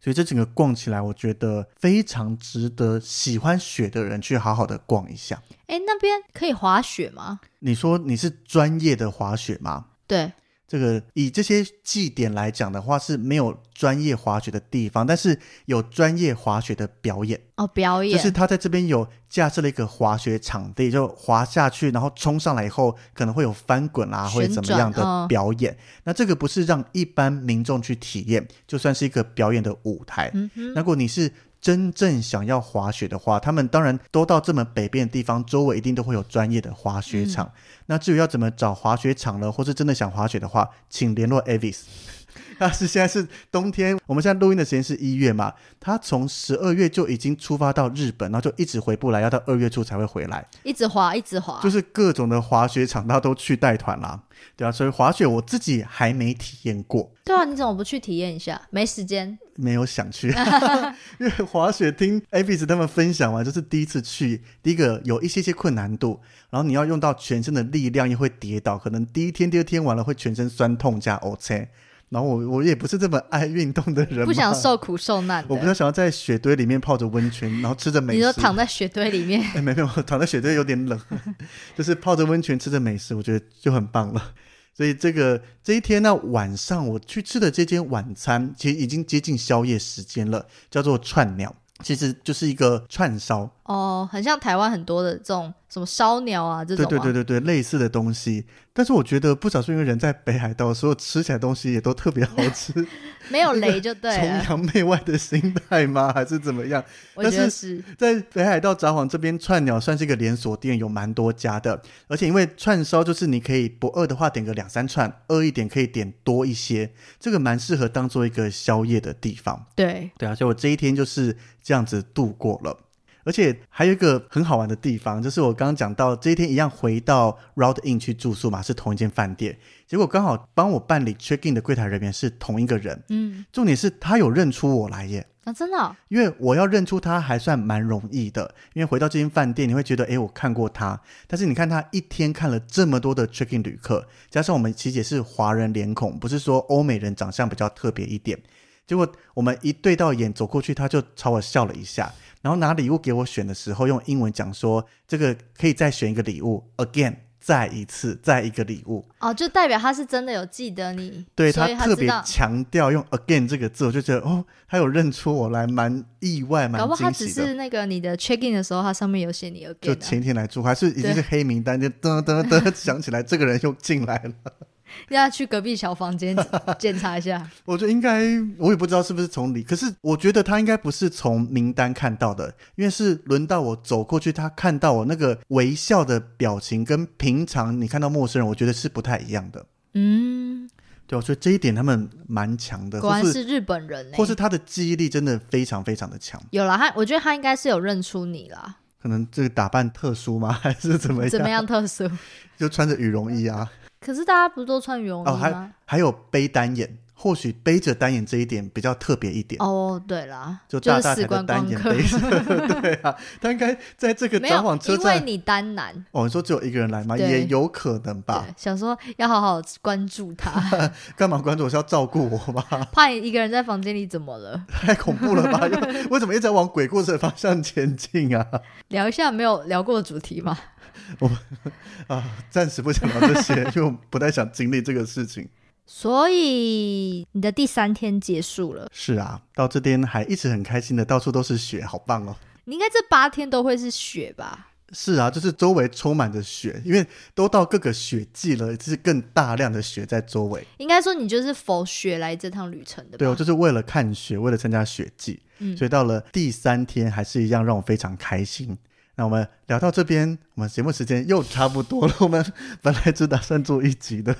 所以这整个逛起来，我觉得非常值得喜欢雪的人去好好的逛一下。哎，那边可以滑雪吗？你说你是专业的滑雪吗？对。这个以这些祭点来讲的话，是没有专业滑雪的地方，但是有专业滑雪的表演哦。表演就是他在这边有架设了一个滑雪场地，就滑下去，然后冲上来以后可能会有翻滚啊，或者怎么样的表演。那这个不是让一般民众去体验，就算是一个表演的舞台。如果你是。真正想要滑雪的话，他们当然都到这么北边的地方，周围一定都会有专业的滑雪场。那至于要怎么找滑雪场呢，或是真的想滑雪的话，请联络 Avis。他是现在是冬天，我们现在录音的时间是一月嘛？他从十二月就已经出发到日本，然后就一直回不来，要到二月初才会回来。一直滑，一直滑，就是各种的滑雪场，他都去带团啦。对啊，所以滑雪我自己还没体验过。对啊，你怎么不去体验一下？没时间，没有想去。因为滑雪听 a b i s 他们分享完，就是第一次去，第一个有一些些困难度，然后你要用到全身的力量，又会跌倒，可能第一天、第二天完了会全身酸痛加 O C。然后我我也不是这么爱运动的人，不想受苦受难。我比较想要在雪堆里面泡着温泉，然后吃着美食。你说躺在雪堆里面？哎，没有，躺在雪堆有点冷，就是泡着温泉吃着美食，我觉得就很棒了。所以这个这一天呢，晚上我去吃的这间晚餐，其实已经接近宵夜时间了，叫做串鸟，其实就是一个串烧。哦，很像台湾很多的这种什么烧鸟啊，这种对对对对对，类似的东西。但是我觉得不少是因为人在北海道，所有吃起来东西也都特别好吃，没有雷就对。崇洋媚外的心态吗？还是怎么样？我觉得是在北海道札幌这边串鸟算是一个连锁店，有蛮多家的。而且因为串烧就是你可以不饿的话点个两三串，饿一点可以点多一些，这个蛮适合当做一个宵夜的地方。对对啊，所以我这一天就是这样子度过了。而且还有一个很好玩的地方，就是我刚刚讲到这一天一样回到 Route Inn 去住宿嘛，是同一间饭店。结果刚好帮我办理 check in 的柜台人员是同一个人。嗯，重点是他有认出我来耶。啊，真的？因为我要认出他还算蛮容易的，因为回到这间饭店，你会觉得，哎，我看过他。但是你看他一天看了这么多的 check in 旅客，加上我们琪姐是华人脸孔，不是说欧美人长相比较特别一点。结果我们一对到眼走过去，他就朝我笑了一下。然后拿礼物给我选的时候，用英文讲说：“这个可以再选一个礼物，again，再一次，再一个礼物。”哦，就代表他是真的有记得你，对他特别强调用 again 这个字，我就觉得哦，他有认出我来，蛮意外，蛮惊喜的。他只是那个你的 check in 的时候，他上面有写你 again，就前一天来住，还是已经是黑名单，就噔噔噔想起来这个人又进来了。要去隔壁小房间 检查一下。我觉得应该，我也不知道是不是从里，可是我觉得他应该不是从名单看到的，因为是轮到我走过去，他看到我那个微笑的表情，跟平常你看到陌生人，我觉得是不太一样的。嗯，对，所以这一点他们蛮强的，果然是日本人，或是他的记忆力真的非常非常的强。有了他，我觉得他应该是有认出你啦。可能这个打扮特殊吗？还是怎么样？怎么样特殊？就穿着羽绒衣啊。可是大家不是都穿羽绒衣吗？还还有背单眼，或许背着单眼这一点比较特别一点。哦，对啦，就大大的单眼背着。对啊，他应该在这个 札幌车站，因为你单男。哦，你说只有一个人来吗？也有可能吧。想说要好好关注他。干嘛关注？我是要照顾我吗？怕你一个人在房间里怎么了？太恐怖了吧？为什么一直在往鬼故事的方向前进啊？聊一下没有聊过的主题吗？我啊，暂时不想聊这些，就不太想经历这个事情。所以你的第三天结束了？是啊，到这边还一直很开心的，到处都是雪，好棒哦！你应该这八天都会是雪吧？是啊，就是周围充满着雪，因为都到各个雪季了，就是更大量的雪在周围。应该说你就是否雪来这趟旅程的吧？对，我就是为了看雪，为了参加雪季，嗯所以到了第三天还是一样让我非常开心。那我们聊到这边，我们节目时间又差不多了。我们本来只打算做一集的，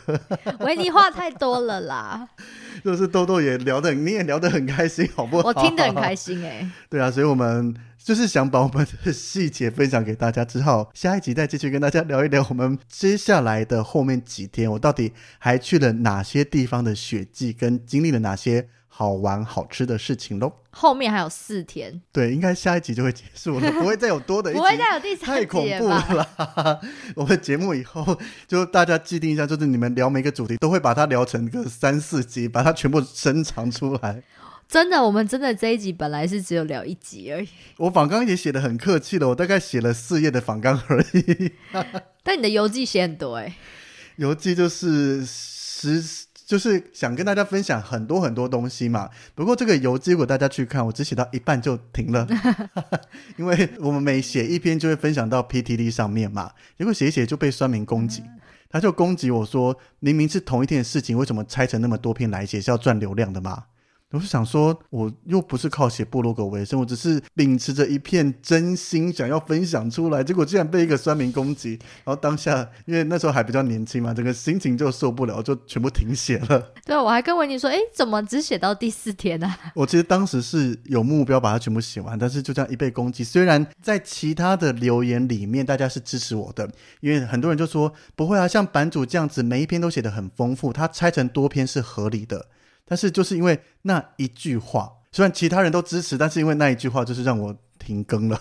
维尼话太多了啦，就是豆豆也聊得很，你也聊得很开心，好不好？我听得很开心哎、对啊，所以我们就是想把我们的细节分享给大家，之后下一集再继续跟大家聊一聊我们接下来的后面几天，我到底还去了哪些地方的雪季，跟经历了哪些好玩好吃的事情喽。后面还有四天，对，应该下一集就会结束了，不会再有多的一集。不会再有第三太恐怖？了！我们节目以后就大家既定一下，就是你们聊每个主题都会把它聊成个三四集，把它全部深藏出来。真的，我们真的这一集本来是只有聊一集而已，我访纲也写的很客气了，我大概写了四页的访纲而已。但你的游记写很多哎、游记就是十，就是想跟大家分享很多很多东西嘛。不过这个游记如果大家去看，我只写到一半就停了，因为我们每写一篇就会分享到 PTD 上面嘛，结果写一写就被酸民攻击。他就攻击我说，明明是同一天的事情，为什么拆成那么多篇来写？是要赚流量的吗？我是想说，我又不是靠写部落格为生，我只是秉持着一片真心想要分享出来，结果竟然被一个酸民攻击，然后当下因为那时候还比较年轻嘛，整个心情就受不了，就全部停写了。对，我还跟维尼说，哎，怎么只写到第四天啊？我其实当时是有目标把它全部写完，但是就这样一被攻击。虽然在其他的留言里面大家是支持我的，因为很多人就说不会啊，像版主这样子每一篇都写得很丰富，他拆成多篇是合理的。但是就是因为那一句话，虽然其他人都支持，但是因为那一句话就是让我停更了。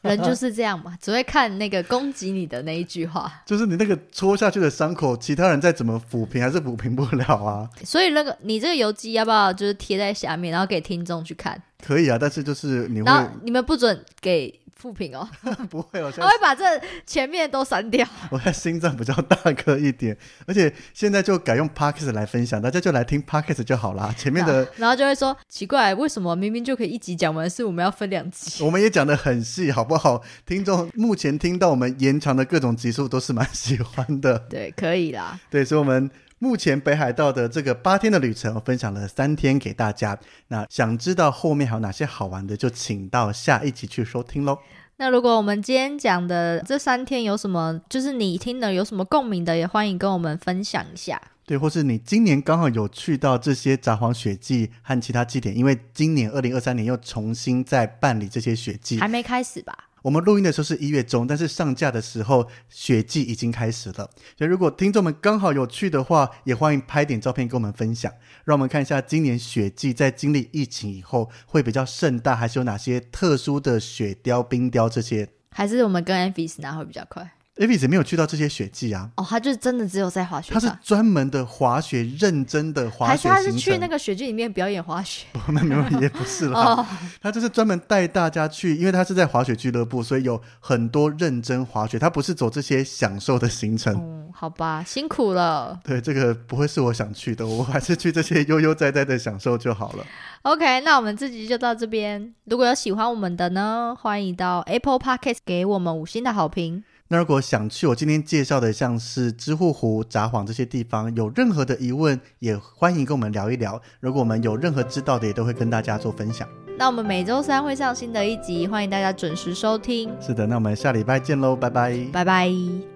人就是这样嘛，只会看那个攻击你的那一句话。就是你那个戳下去的伤口，其他人再怎么抚平还是抚平不了啊。所以那个你这个游记要不要就是贴在下面，然后给听众去看？可以啊，但是就是你会然后你们不准给复评哦，不会？我现 他会把这前面都删掉。我现在心脏比较大颗一点，而且现在就改用 Podcast 来分享，大家就来听 Podcast 就好啦。前面的然后就会说奇怪，为什么明明就可以一集讲完，是我们要分两集？我们也讲的很细，好不好？听众目前听到我们延长的各种集数都是蛮喜欢的，对，可以啦。对，所以我们。目前北海道的这个八天的旅程，我分享了三天给大家。那想知道后面还有哪些好玩的，就请到下一集去收听喽。那如果我们今天讲的这三天有什么，就是你听的有什么共鸣的，也欢迎跟我们分享一下。对，或是你今年刚好有去到这些札幌雪季和其他祭典，因为今年二零二三年又重新在办理这些雪季，还没开始吧？我们录音的时候是一月中，但是上架的时候雪季已经开始了。所以如果听众们刚好有去的话，也欢迎拍点照片跟我们分享，让我们看一下今年雪季在经历疫情以后会比较盛大，还是有哪些特殊的雪雕、冰雕这些。还是我们跟 Avis 拿会比较快？Avis 没有去到这些雪季啊，哦，他就真的只有在滑雪他是场，专门的滑雪，认真的滑雪还是他是。去那个雪季里面表演滑雪？没有没有，也不是啦。哦，他就是专门带大家去，因为他是在滑雪俱乐部，所以有很多认真滑雪。他不是走这些享受的行程。嗯，好吧，辛苦了。对，这个不会是我想去的，我还是去这些悠悠哉哉的享受就好了。OK，那我们这集就到这边。如果有喜欢我们的呢，欢迎到 Apple Podcast 给我们五星的好评。那如果想去我今天介绍的像是知户湖、札幌这些地方，有任何的疑问，也欢迎跟我们聊一聊。如果我们有任何知道的，也都会跟大家做分享。那我们每周三会上新的一集，欢迎大家准时收听，是的，那我们下礼拜见喽，拜拜。拜拜。